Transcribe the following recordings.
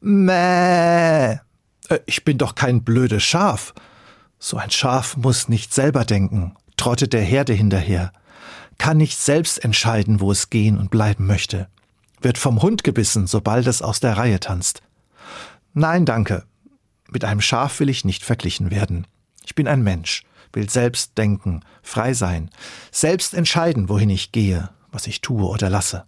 Mäh. Äh, ich bin doch kein blödes Schaf. So ein Schaf muss nicht selber denken, trottet der Herde hinterher, kann nicht selbst entscheiden, wo es gehen und bleiben möchte, wird vom Hund gebissen, sobald es aus der Reihe tanzt. Nein, danke. Mit einem Schaf will ich nicht verglichen werden. Ich bin ein Mensch, will selbst denken, frei sein, selbst entscheiden, wohin ich gehe, was ich tue oder lasse.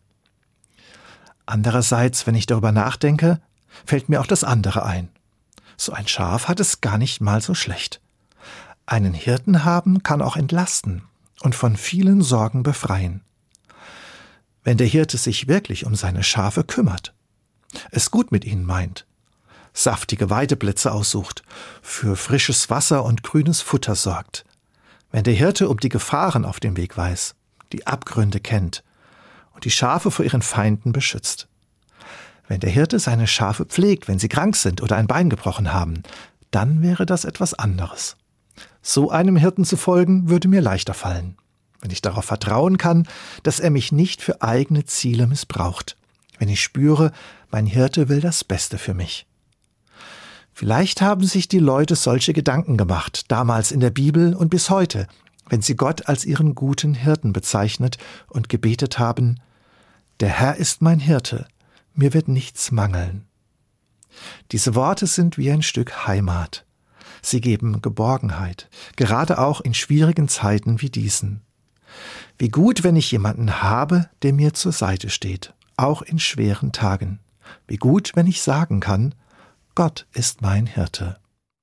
Andererseits, wenn ich darüber nachdenke, fällt mir auch das andere ein. So ein Schaf hat es gar nicht mal so schlecht. Einen Hirten haben kann auch entlasten und von vielen Sorgen befreien. Wenn der Hirte sich wirklich um seine Schafe kümmert, es gut mit ihnen meint, saftige Weideplätze aussucht, für frisches Wasser und grünes Futter sorgt, wenn der Hirte um die Gefahren auf dem Weg weiß, die Abgründe kennt und die Schafe vor ihren Feinden beschützt. Wenn der Hirte seine Schafe pflegt, wenn sie krank sind oder ein Bein gebrochen haben, dann wäre das etwas anderes. So einem Hirten zu folgen, würde mir leichter fallen, wenn ich darauf vertrauen kann, dass er mich nicht für eigene Ziele missbraucht, wenn ich spüre, mein Hirte will das Beste für mich. Vielleicht haben sich die Leute solche Gedanken gemacht, damals in der Bibel und bis heute, wenn sie Gott als ihren guten Hirten bezeichnet und gebetet haben, Der Herr ist mein Hirte, mir wird nichts mangeln. Diese Worte sind wie ein Stück Heimat. Sie geben Geborgenheit, gerade auch in schwierigen Zeiten wie diesen. Wie gut, wenn ich jemanden habe, der mir zur Seite steht, auch in schweren Tagen. Wie gut, wenn ich sagen kann, Gott ist mein Hirte.